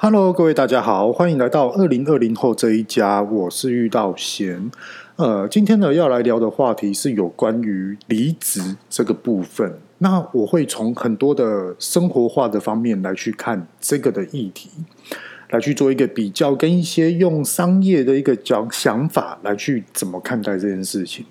Hello，各位大家好，欢迎来到二零二零后这一家，我是遇到贤。呃，今天呢要来聊的话题是有关于离职这个部分。那我会从很多的生活化的方面来去看这个的议题，来去做一个比较，跟一些用商业的一个讲想法来去怎么看待这件事情。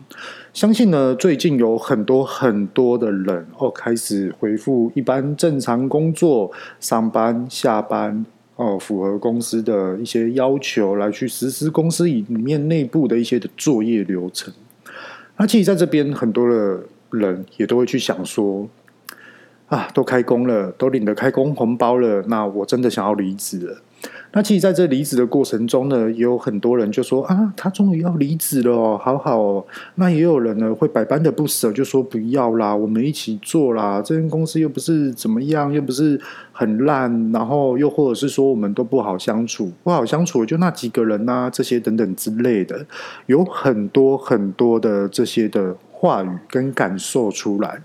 相信呢，最近有很多很多的人哦，开始恢复一般正常工作、上班、下班。哦，符合公司的一些要求来去实施公司里面内部的一些的作业流程。那其实在这边很多的人也都会去想说，啊，都开工了，都领了开工红包了，那我真的想要离职了。那其实，在这离职的过程中呢，有很多人就说啊，他终于要离职了，好好哦。那也有人呢，会百般的不舍，就说不要啦，我们一起做啦。这间公司又不是怎么样，又不是很烂，然后又或者是说我们都不好相处，不好相处就那几个人啊，这些等等之类的，有很多很多的这些的话语跟感受出来。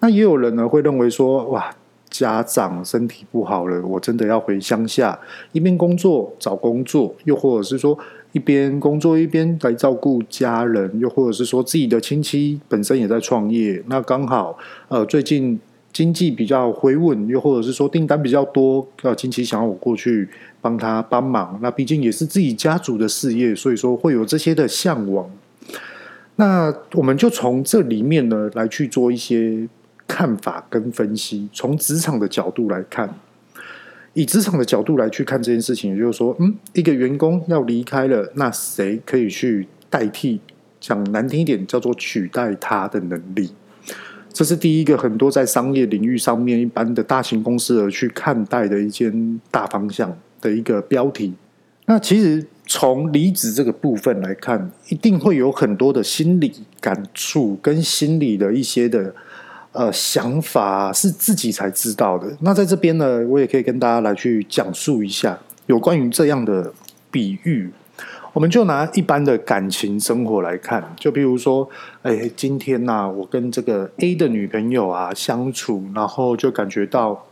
那也有人呢，会认为说，哇。家长身体不好了，我真的要回乡下，一边工作找工作，又或者是说一边工作一边来照顾家人，又或者是说自己的亲戚本身也在创业，那刚好呃最近经济比较回稳，又或者是说订单比较多，呃亲戚想要我过去帮他帮忙，那毕竟也是自己家族的事业，所以说会有这些的向往。那我们就从这里面呢来去做一些。看法跟分析，从职场的角度来看，以职场的角度来去看这件事情，也就是说，嗯，一个员工要离开了，那谁可以去代替？讲难听一点，叫做取代他的能力。这是第一个，很多在商业领域上面，一般的大型公司而去看待的一件大方向的一个标题。那其实从离职这个部分来看，一定会有很多的心理感触跟心理的一些的。呃，想法是自己才知道的。那在这边呢，我也可以跟大家来去讲述一下有关于这样的比喻。我们就拿一般的感情生活来看，就比如说，哎，今天呐、我跟这个 A 的女朋友啊相处，然后就感觉到，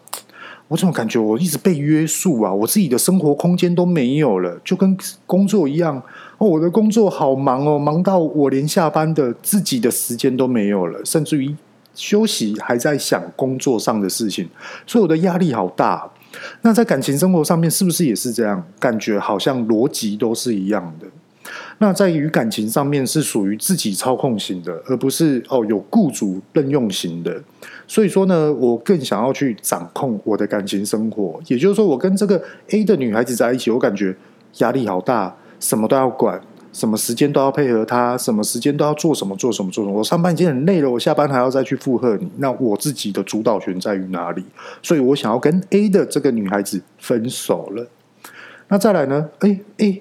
我怎么感觉我一直被约束啊？我自己的生活空间都没有了，就跟工作一样。哦，我的工作好忙哦，忙到我连下班的自己的时间都没有了，甚至于。休息还在想工作上的事情，所以我的压力好大。那在感情生活上面是不是也是这样？感觉好像逻辑都是一样的。那在于感情上面是属于自己操控型的，而不是哦有雇主任用型的。所以说呢，我更想要去掌控我的感情生活。也就是说，我跟这个 A 的女孩子在一起，我感觉压力好大，什么都要管。什么时间都要配合他，什么时间都要做什么做什么做什么。我上班已经很累了，我下班还要再去附和你。那我自己的主导权在于哪里？所以我想要跟 A 的这个女孩子分手了。那再来呢？哎哎，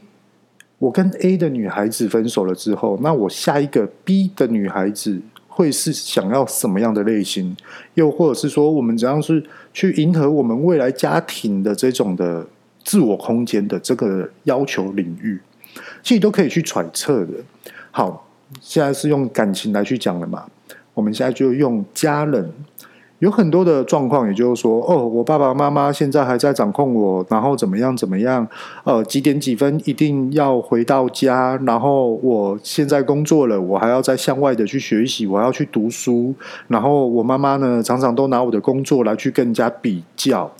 我跟 A 的女孩子分手了之后，那我下一个 B 的女孩子会是想要什么样的类型？又或者是说，我们怎样是去迎合我们未来家庭的这种的自我空间的这个要求领域？其实都可以去揣测的。好，现在是用感情来去讲了嘛？我们现在就用家人，有很多的状况，也就是说，哦，我爸爸妈妈现在还在掌控我，然后怎么样怎么样？呃，几点几分一定要回到家，然后我现在工作了，我还要再向外的去学习，我要去读书，然后我妈妈呢，常常都拿我的工作来去跟人家比较。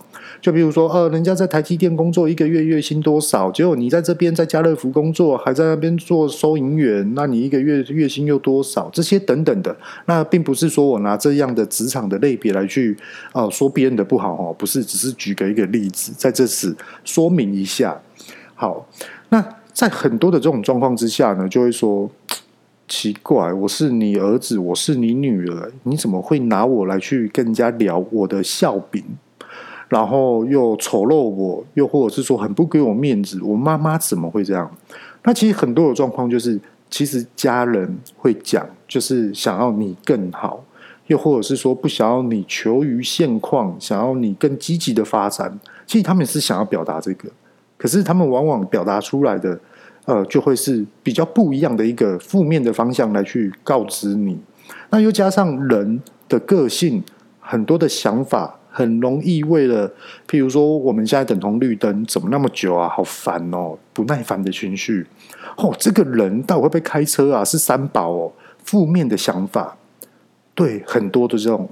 就比如说，呃，人家在台积电工作一个月月薪多少？结果你在这边在家乐福工作，还在那边做收银员，那你一个月月薪又多少？这些等等的，那并不是说我拿这样的职场的类别来去，呃，说别人的不好哦，不是，只是举个一个例子，在这次说明一下。好，那在很多的这种状况之下呢，就会说奇怪，我是你儿子，我是你女儿，你怎么会拿我来去跟人家聊我的笑柄？然后又丑陋我，又或者是说很不给我面子，我妈妈怎么会这样？那其实很多的状况就是，其实家人会讲，就是想要你更好，又或者是说不想要你求于现况，想要你更积极的发展。其实他们是想要表达这个，可是他们往往表达出来的，呃，就会是比较不一样的一个负面的方向来去告知你。那又加上人的个性，很多的想法。很容易为了，譬如说我们现在等红绿灯怎么那么久啊，好烦哦，不耐烦的情绪。哦，这个人到底会不会开车啊？是三宝哦，负面的想法，对，很多的这种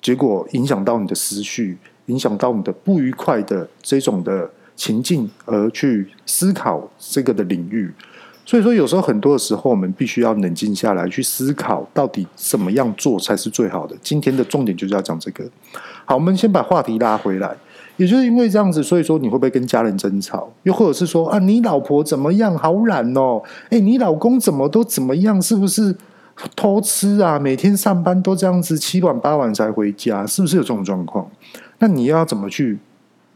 结果影响到你的思绪，影响到你的不愉快的这种的情境，而去思考这个的领域。所以说，有时候很多的时候，我们必须要冷静下来，去思考到底怎么样做才是最好的。今天的重点就是要讲这个。好，我们先把话题拉回来。也就是因为这样子，所以说你会不会跟家人争吵？又或者是说啊，你老婆怎么样？好懒哦！哎，你老公怎么都怎么样？是不是偷吃啊？每天上班都这样子，七晚八晚才回家，是不是有这种状况？那你要怎么去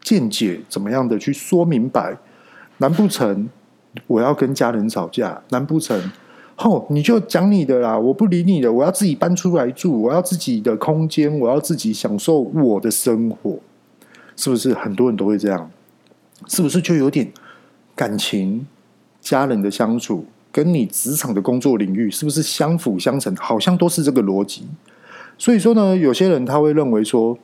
见解？怎么样的去说明白？难不成？我要跟家人吵架，难不成？吼，你就讲你的啦，我不理你的，我要自己搬出来住，我要自己的空间，我要自己享受我的生活，是不是？很多人都会这样，是不是？就有点感情、家人的相处，跟你职场的工作领域，是不是相辅相成？好像都是这个逻辑。所以说呢，有些人他会认为说，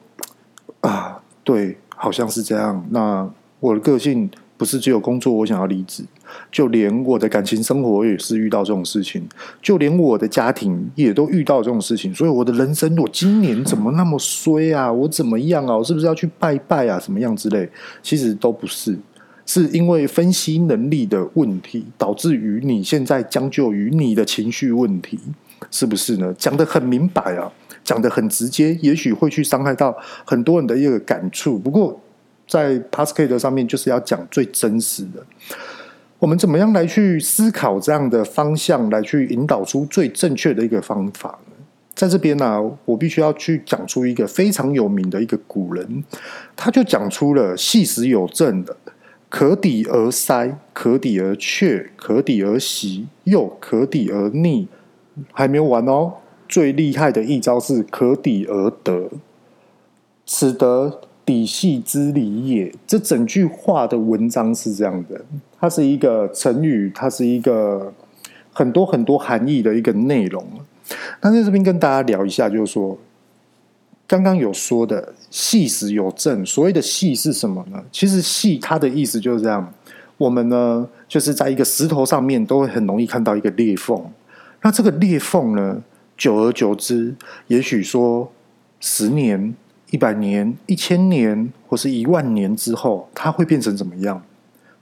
啊，对，好像是这样。那我的个性。不是只有工作，我想要离职，就连我的感情生活也是遇到这种事情，就连我的家庭也都遇到这种事情，所以我的人生，我今年怎么那么衰啊？我怎么样啊？我是不是要去拜拜啊？什么样之类？其实都不是，是因为分析能力的问题，导致于你现在将就于你的情绪问题，是不是呢？讲得很明白啊，讲得很直接，也许会去伤害到很多人的一个感触，不过。在 Pascal 上面就是要讲最真实的，我们怎么样来去思考这样的方向，来去引导出最正确的一个方法呢？在这边呢、我必须要去讲出一个非常有名的一个古人，他就讲出了细时有证的，可抵而塞，可抵而却，可抵而息，又可抵而逆，还没有完哦。最厉害的一招是可抵而得，此得。底细之理也，这整句话的文章是这样的，它是一个成语，它是一个很多很多含义的一个内容。那在这边跟大家聊一下，就是说，刚刚有说的细时有正，所谓的细是什么呢？其实细它的意思就是这样，我们呢就是在一个石头上面都会很容易看到一个裂缝，那这个裂缝呢，久而久之，也许说十年。一百年、一千年或是一万年之后，它会变成怎么样？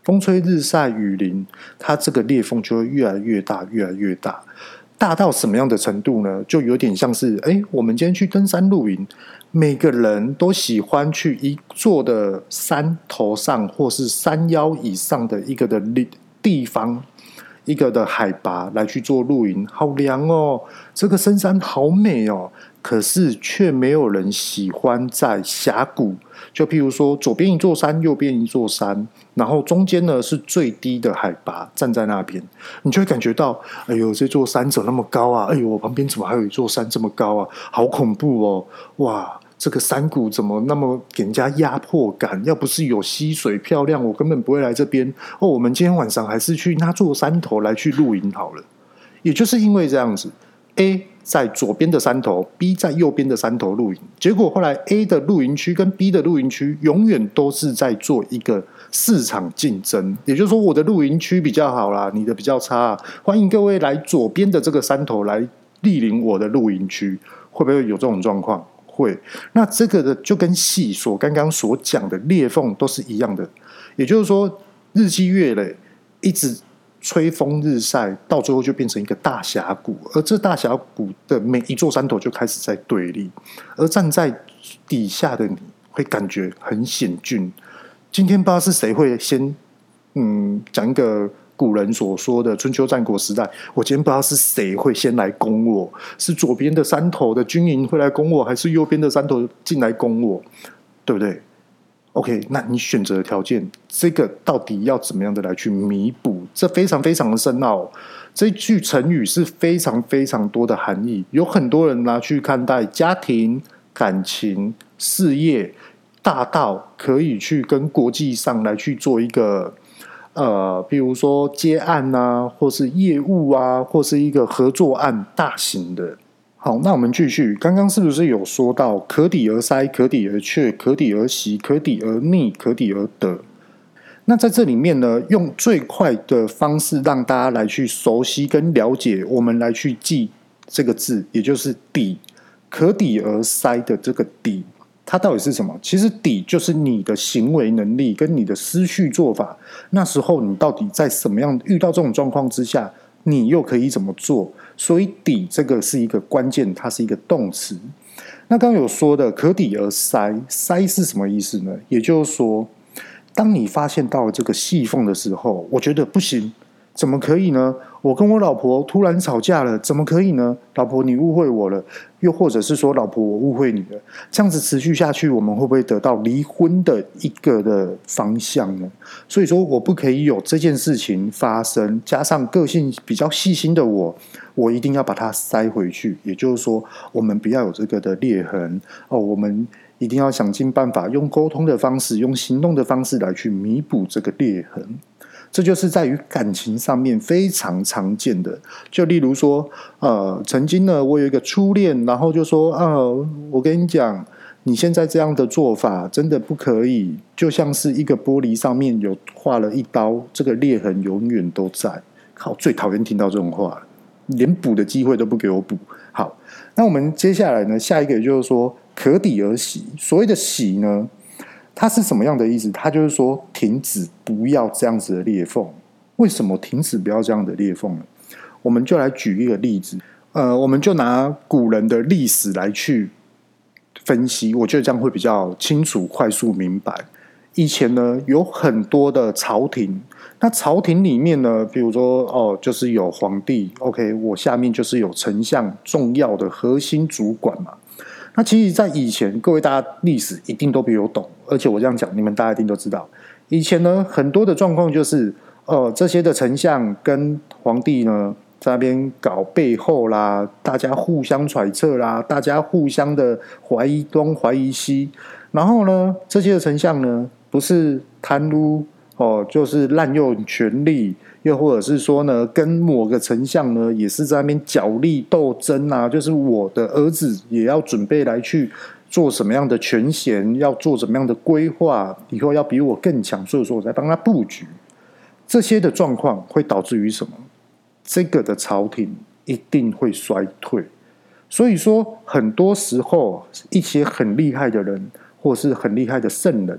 风吹日晒雨淋，它这个裂缝就会越来越大，越来越大，大到什么样的程度呢？就有点像是，哎，我们今天去登山露营，每个人都喜欢去一座的山头上，或是山腰以上的一个的地地方，一个的海拔来去做露营，好凉哦，这个深山好美哦。可是却没有人喜欢在峡谷，就譬如说左边一座山，右边一座山，然后中间呢是最低的海拔，站在那边，你就会感觉到，哎呦，这座山怎么那么高啊？哎呦，我旁边怎么还有一座山这么高啊？好恐怖哦！哇，这个山谷怎么那么给人家压迫感？要不是有溪水漂亮，我根本不会来这边。哦，我们今天晚上还是去那座山头来去露营好了。也就是因为这样子，A。在左边的山头，B 在右边的山头露营，结果后来 A 的露营区跟 B 的露营区永远都是在做一个市场竞争，也就是说，我的露营区比较好啦，你的比较差，欢迎各位来左边的这个山头来莅临我的露营区，会不会有这种状况？会。那这个的就跟细所刚刚所讲的裂缝都是一样的，也就是说，日积月累，一直。吹风日晒，到最后就变成一个大峡谷，而这大峡谷的每一座山头就开始在对立，而站在底下的你会感觉很险峻。今天不知道是谁会先，嗯，讲一个古人所说的春秋战国时代，我今天不知道是谁会先来攻我，是左边的山头的军营会来攻我，还是右边的山头进来攻我，对不对？OK，那你选择的条件，这个到底要怎么样的来去弥补？这非常非常的深奥。这句成语是非常非常多的含义，有很多人拿去看待家庭、感情、事业，大到可以去跟国际上来去做一个呃，比如说接案啊，或是业务啊，或是一个合作案，大型的。好，那我们继续。刚刚是不是有说到可抵而塞、可抵而却、可抵而息、可抵而逆、可抵而得？那在这里面呢，用最快的方式让大家来去熟悉跟了解，我们来去记这个字，也就是“抵”，可抵而塞的这个“抵”，它到底是什么？其实“底”就是你的行为能力跟你的思绪做法。那时候你到底在什么样遇到这种状况之下，你又可以怎么做？所以“底”这个是一个关键，它是一个动词。那刚刚有说的“可抵而塞”，“塞”是什么意思呢？也就是说。当你发现到这个细缝的时候，我觉得不行，怎么可以呢？我跟我老婆突然吵架了，怎么可以呢？老婆，你误会我了，又或者是说，老婆，我误会你了，这样子持续下去，我们会不会得到离婚的一个的方向呢？所以说，我不可以有这件事情发生。加上个性比较细心的我，我一定要把它塞回去。也就是说，我们不要有这个的裂痕哦，我们。一定要想尽办法，用沟通的方式，用行动的方式来去弥补这个裂痕。这就是在于感情上面非常常见的。就例如说，呃，曾经呢，我有一个初恋，然后就说，呃，我跟你讲，你现在这样的做法真的不可以，就像是一个玻璃上面有划了一刀，这个裂痕永远都在。好，最讨厌听到这种话，连补的机会都不给我补。好，那我们接下来呢，下一个就是说。可抵而喜，所谓的喜呢，它是什么样的意思？它就是说停止，不要这样子的裂缝。为什么停止不要这样的裂缝呢？我们就来举一个例子，呃，我们就拿古人的历史来去分析，我觉得这样会比较清楚、快速、明白。以前呢，有很多的朝廷，那朝廷里面呢，比如说哦，就是有皇帝，OK，我下面就是有丞相，重要的核心主管嘛。那其实，在以前，各位大家历史一定都比我懂，而且我这样讲，你们大家一定都知道。以前呢，很多的状况就是，呃，这些的丞相跟皇帝呢，在那边搞背后啦，大家互相揣测啦，大家互相的怀疑东怀疑西，然后呢，这些的丞相呢，不是贪污哦，就是滥用权力。又或者是说呢，跟某个丞相呢，也是在那边角力斗争啊，就是我的儿子也要准备来去做什么样的权衔，要做什么样的规划，以后要比我更强，所以说我在帮他布局。这些的状况会导致于什么？这个的朝廷一定会衰退。所以说，很多时候一些很厉害的人，或是很厉害的圣人，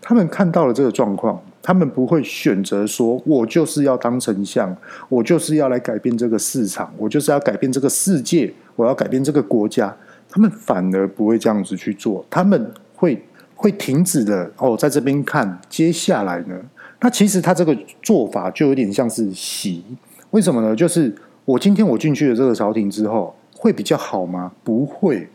他们看到了这个状况。他们不会选择说，我就是要当丞相，我就是要来改变这个市场，我就是要改变这个世界，我要改变这个国家。他们反而不会这样子去做，他们会会停止的哦，在这边看接下来呢？那其实他这个做法就有点像是息，为什么呢？就是我今天我进去了这个朝廷之后，会比较好吗？不会。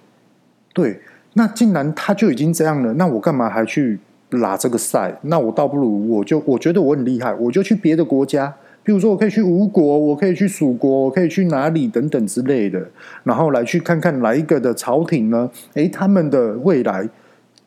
对，那既然他就已经这样了，那我干嘛还去？拉这个赛，那我倒不如我就我觉得我很厉害，我就去别的国家，比如说我可以去吴国，我可以去蜀国，我可以去哪里等等之类的，然后来去看看哪一个的朝廷呢？诶，他们的未来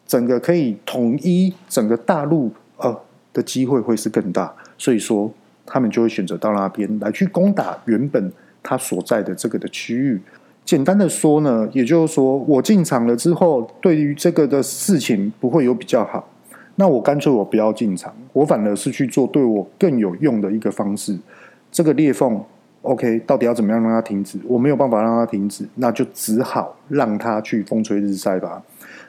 整个可以统一整个大陆呃的机会会是更大，所以说他们就会选择到那边来去攻打原本他所在的这个的区域。简单的说呢，也就是说我进场了之后，对于这个的事情不会有比较好。那我干脆我不要进场，我反而是去做对我更有用的一个方式。这个裂缝，OK，到底要怎么样让它停止？我没有办法让它停止，那就只好让它去风吹日晒吧。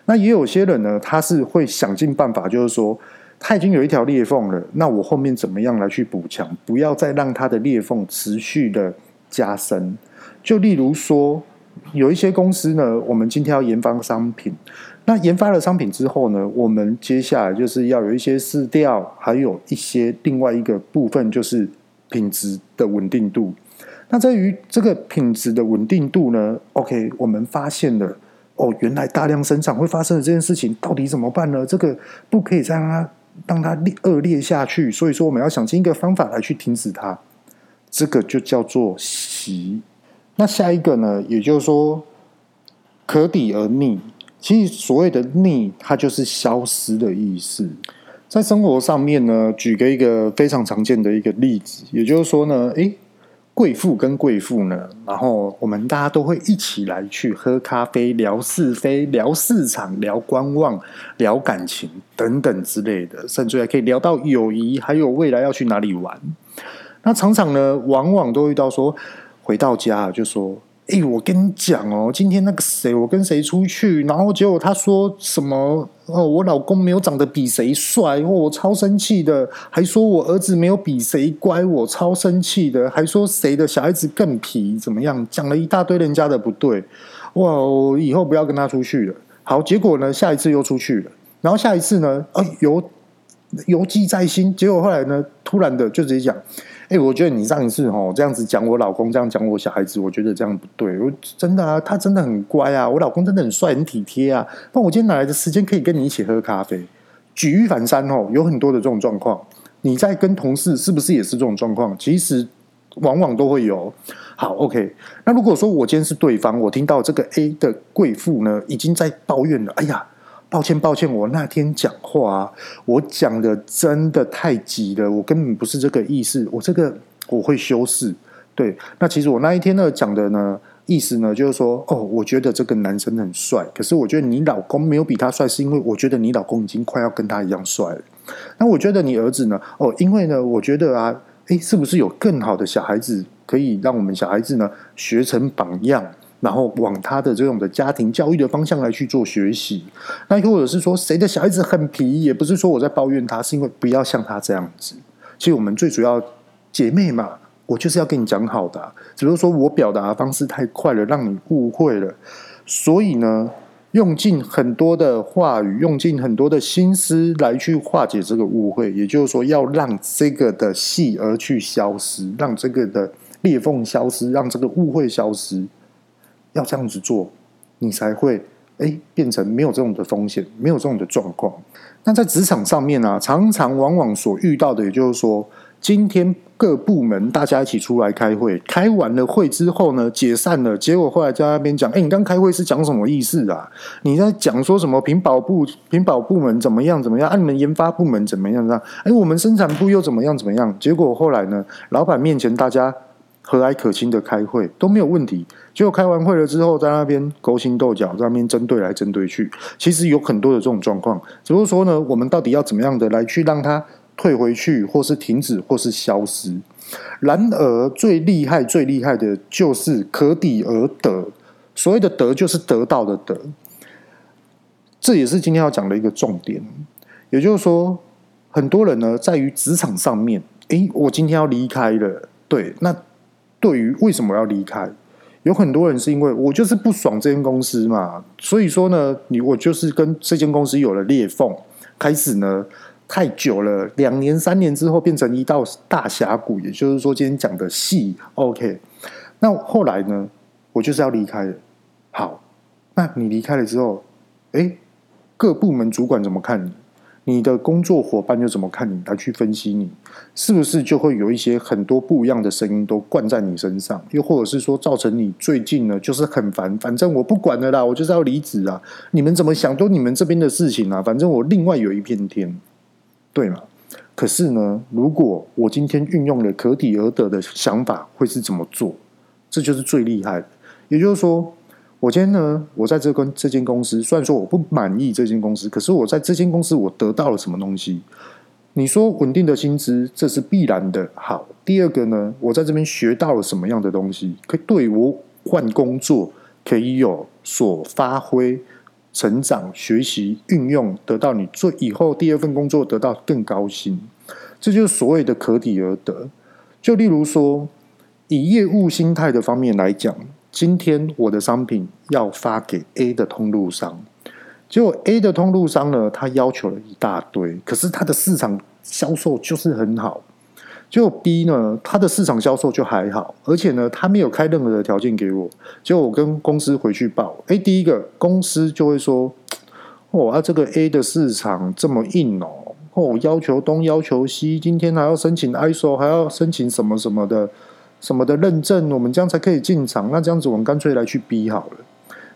那也有些人呢，他是会想尽办法，就是说他已经有一条裂缝了，那我后面怎么样来去补强？不要再让它的裂缝持续的加深。就例如说，有一些公司呢，我们今天要研发商品。那研发了商品之后呢，我们接下来就是要有一些试调，还有一些另外一个部分就是品质的稳定度。那在于这个品质的稳定度呢，OK，我们发现了哦，原来大量生产会发生的这件事情，到底怎么办呢？这个不可以再让它让它恶劣下去，所以说我们要想尽一个方法来去停止它。这个就叫做习。那下一个呢，也就是说可抵而逆。其实所谓的逆，它就是消失的意思。在生活上面呢，举个一个非常常见的一个例子，也就是说呢，诶，贵妇跟贵妇呢，然后我们大家都会一起来去喝咖啡，聊是非，聊市场，聊观望，聊感情等等之类的，甚至还可以聊到友谊，还有未来要去哪里玩。那常常呢，往往都遇到说，回到家就说。哎，我跟你讲哦，今天那个谁，我跟谁出去，然后结果他说什么哦，我老公没有长得比谁帅，哦，我超生气的，还说我儿子没有比谁乖，我超生气的，还说谁的小孩子更皮，怎么样，讲了一大堆人家的不对，哇，我以后不要跟他出去了。好，结果呢，下一次又出去了，然后下一次呢，哎，犹犹记在心，结果后来呢，突然的就直接讲。哎、我觉得你上一次吼这样子讲我老公，这样讲我小孩子，我觉得这样不对。我真的啊，他真的很乖啊，我老公真的很帅、很体贴啊。那我今天哪来的时间可以跟你一起喝咖啡？举一反三吼，有很多的这种状况。你在跟同事是不是也是这种状况？其实往往都会有。好，OK。那如果说我今天是对方，我听到这个 A 的贵妇呢，已经在抱怨了。哎呀。抱歉，抱歉，我那天讲话啊，我讲的真的太急了，我根本不是这个意思，我这个我会修饰。对，那其实我那一天呢讲的呢意思呢，就是说，哦，我觉得这个男生很帅，可是我觉得你老公没有比他帅，是因为我觉得你老公已经快要跟他一样帅了。那我觉得你儿子呢，哦，因为呢，我觉得啊，诶，是不是有更好的小孩子可以让我们小孩子呢学成榜样？然后往他的这种的家庭教育的方向来去做学习，那或者是说谁的小孩子很皮，也不是说我在抱怨他，是因为不要像他这样子。其实我们最主要姐妹嘛，我就是要跟你讲好的，只是说我表达的方式太快了，让你误会了。所以呢，用尽很多的话语，用尽很多的心思来去化解这个误会，也就是说，要让这个的戏而去消失，让这个的裂缝消失，让这个误会消失。要这样子做，你才会诶变成没有这种的风险，没有这种的状况。那在职场上面、啊，常常往往所遇到的，也就是说，今天各部门大家一起出来开会，开完了会之后呢，解散了，结果后来在那边讲，诶你刚开会是讲什么意思啊？你在讲说什么？品保部品保部门怎么样怎么样？啊，你们研发部门怎么样？这样？诶我们生产部又怎么样怎么样？结果后来呢，老板面前大家。和蔼可亲的开会都没有问题，结果开完会了之后，在那边勾心斗角，在那边针对来针对去，其实有很多的这种状况。只不过说呢，我们到底要怎么样的来去让它退回去，或是停止，或是消失？然而最厉害、最厉害的就是可抵而得。所谓的得，就是得到的得。这也是今天要讲的一个重点。也就是说，很多人呢，在于职场上面，诶，我今天要离开了，对，那。对于为什么要离开，有很多人是因为我就是不爽这间公司嘛，所以说呢，你我就是跟这间公司有了裂缝，开始呢太久了，两年三年之后变成一道大峡谷，也就是说今天讲的戏，OK，那后来呢，我就是要离开了。好，那你离开了之后，诶，各部门主管怎么看你？你的工作伙伴又怎么看你？来去分析你，是不是就会有一些很多不一样的声音都灌在你身上？又或者是说，造成你最近呢，就是很烦。反正我不管了啦，我就是要离职啊！你们怎么想都你们这边的事情啊。反正我另外有一片天，对吗？可是呢，如果我今天运用了可抵而得的想法，会是怎么做？这就是最厉害的。也就是说。我今天呢，我在这跟这间公司，虽然说我不满意这间公司，可是我在这间公司我得到了什么东西？你说稳定的薪资，这是必然的。好，第二个呢，我在这边学到了什么样的东西，可以对我换工作可以有所发挥、成长、学习、运用，得到你做以后第二份工作得到更高薪，这就是所谓的可抵而得。就例如说，以业务心态的方面来讲。今天我的商品要发给 A 的通路商，结果 A 的通路商呢，他要求了一大堆，可是他的市场销售就是很好。结果 B 呢，他的市场销售就还好，而且呢，他没有开任何的条件给我。结果我跟公司回去报，哎，第一个公司就会说，哦，啊，这个 A 的市场这么硬哦，哦，要求东要求西，今天还要申请 ISO，还要申请什么什么的。什么的认证，我们这样才可以进场。那这样子，我们干脆来去 B 好了。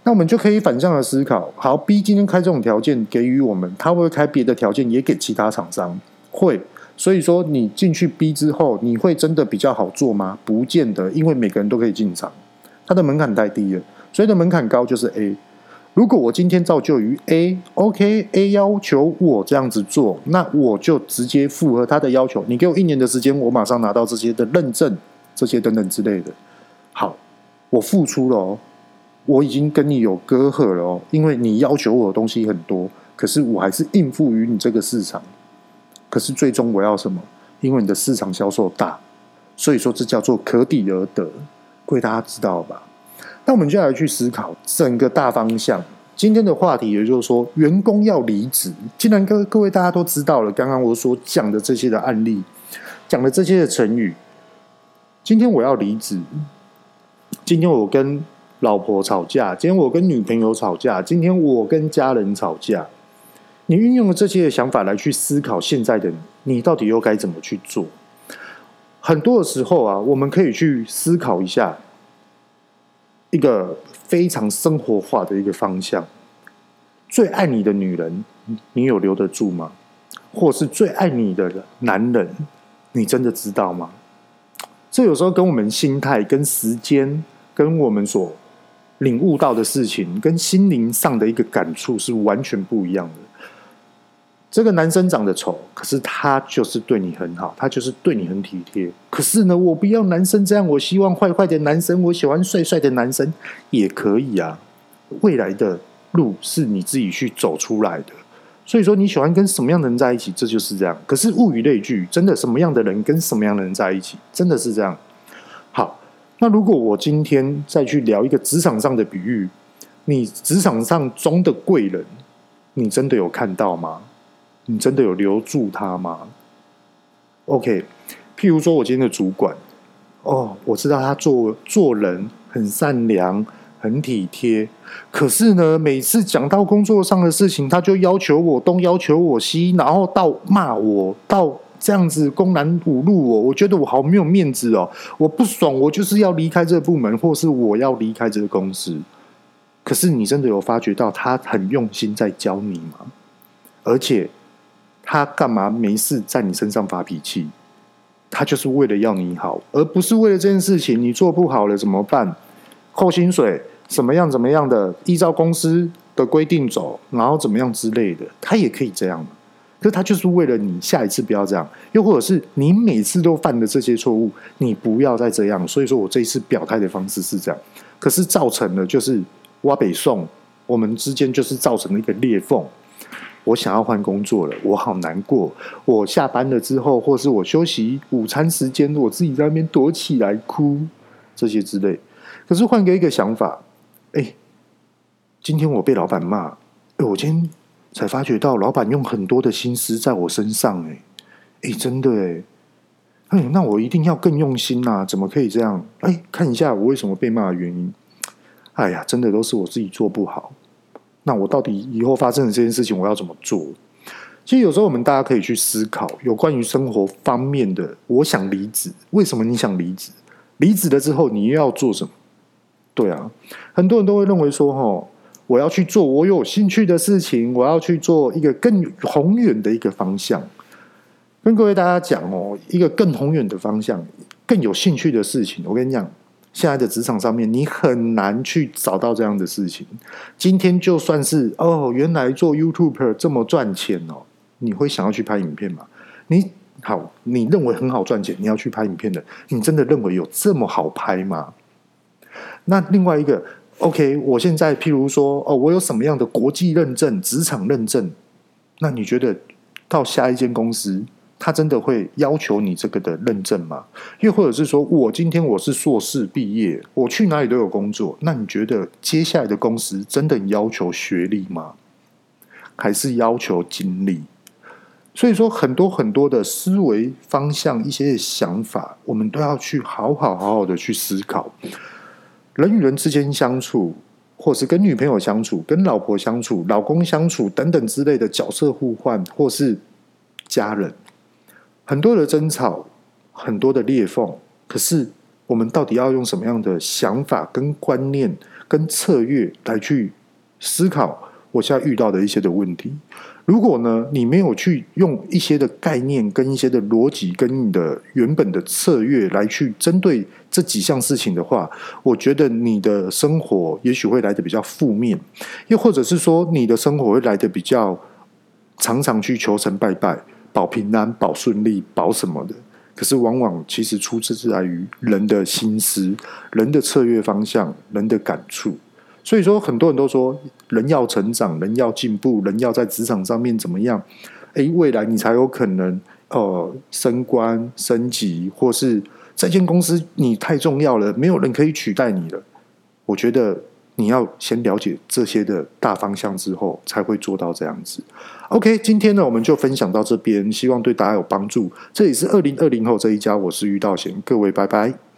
那我们就可以反向的思考：好，B 今天开这种条件给予我们，他会不会开别的条件也给其他厂商？会。所以说你进去 B 之后，你会真的比较好做吗？不见得，因为每个人都可以进场，它的门槛太低了。所以的门槛高就是 A。如果我今天造就于 A，OK，A 要求我这样子做，那我就直接符合他的要求。你给我一年的时间，我马上拿到这些的认证，这些等等之类的。好，我付出了哦，我已经跟你有隔阂了哦，因为你要求我的东西很多，可是我还是应付于你这个市场。可是最终我要什么？因为你的市场销售大，所以说这叫做可抵而得，各位大家知道吧？那我们就来去思考整个大方向。今天的话题也就是说，员工要离职。既然各各位大家都知道了，刚刚我所讲的这些的案例，讲的这些的成语，今天我要离职。今天我跟老婆吵架，今天我跟女朋友吵架，今天我跟家人吵架。你运用了这些想法来去思考，现在的你，你到底又该怎么去做？很多的时候啊，我们可以去思考一下。一个非常生活化的一个方向，最爱你的女人，你有留得住吗？或是最爱你的男人，你真的知道吗？这有时候跟我们心态、跟时间、跟我们所领悟到的事情、跟心灵上的一个感触是完全不一样的。这个男生长得丑，可是他就是对你很好，他就是对你很体贴。可是呢，我不要男生这样，我希望坏坏的男生，我喜欢帅帅的男生也可以啊。未来的路是你自己去走出来的，所以说你喜欢跟什么样的人在一起，这就是这样。可是物以类聚，真的什么样的人跟什么样的人在一起，真的是这样。好，那如果我今天再去聊一个职场上的比喻，你职场上中的贵人，你真的有看到吗？你真的有留住他吗？OK，譬如说我今天的主管，哦，我知道他做做人很善良、很体贴，可是呢，每次讲到工作上的事情，他就要求我东，要求我西，然后到骂我，到这样子公然侮辱我，我觉得我好没有面子哦，我不爽，我就是要离开这个部门，或是我要离开这个公司。可是你真的有发觉到他很用心在教你吗？而且。他干嘛没事在你身上发脾气？他就是为了要你好，而不是为了这件事情。你做不好了怎么办？扣薪水，怎么样怎么样的？依照公司的规定走，然后怎么样之类的，他也可以这样。可是他就是为了你下一次不要这样，又或者是你每次都犯的这些错误，你不要再这样。所以说我这一次表态的方式是这样，可是造成了就是挖北宋，我们之间就是造成了一个裂缝。我想要换工作了，我好难过。我下班了之后，或是我休息午餐时间，我自己在那边躲起来哭，这些之类。可是换个一个想法，哎，今天我被老板骂，哎，我今天才发觉到老板用很多的心思在我身上，哎，哎，真的哎，哎，那我一定要更用心呐，怎么可以这样？哎，看一下我为什么被骂的原因。哎呀，真的都是我自己做不好。那我到底以后发生的这件事情，我要怎么做？其实有时候我们大家可以去思考有关于生活方面的。我想离职，为什么你想离职？离职了之后你又要做什么？对啊，很多人都会认为说，哈，我要去做我有兴趣的事情，我要去做一个更宏远的一个方向。跟各位大家讲哦，一个更宏远的方向，更有兴趣的事情，我跟你讲。现在的职场上面，你很难去找到这样的事情。今天就算是哦，原来做 YouTuber 这么赚钱哦，你会想要去拍影片吗？你好，你认为很好赚钱，你要去拍影片的，你真的认为有这么好拍吗？那另外一个，OK，我现在譬如说哦，我有什么样的国际认证、职场认证？那你觉得到下一间公司？他真的会要求你这个的认证吗？又或者是说，我今天我是硕士毕业，我去哪里都有工作，那你觉得接下来的公司真的要求学历吗？还是要求经历？所以说，很多很多的思维方向、一些想法，我们都要去好好好好的去思考。人与人之间相处，或是跟女朋友相处、跟老婆相处、老公相处等等之类的角色互换，或是家人。很多的争吵，很多的裂缝，可是我们到底要用什么样的想法、跟观念、跟策略来去思考我现在遇到的一些的问题？如果呢，你没有去用一些的概念、跟一些的逻辑、跟你的原本的策略来去针对这几项事情的话，我觉得你的生活也许会来得比较负面，又或者是说你的生活会来得比较常常去求神拜拜、保平安、保顺利、保什么的。可是往往其实出自在于人的心思、人的策略方向、人的感触。所以说，很多人都说，人要成长，人要进步，人要在职场上面怎么样？诶，未来你才有可能呃升官升级，或是这间公司你太重要了，没有人可以取代你了。我觉得你要先了解这些的大方向之后，才会做到这样子。OK，今天呢，我们就分享到这边，希望对大家有帮助。这里是二零二零后这一家，我是玉道贤，各位拜拜。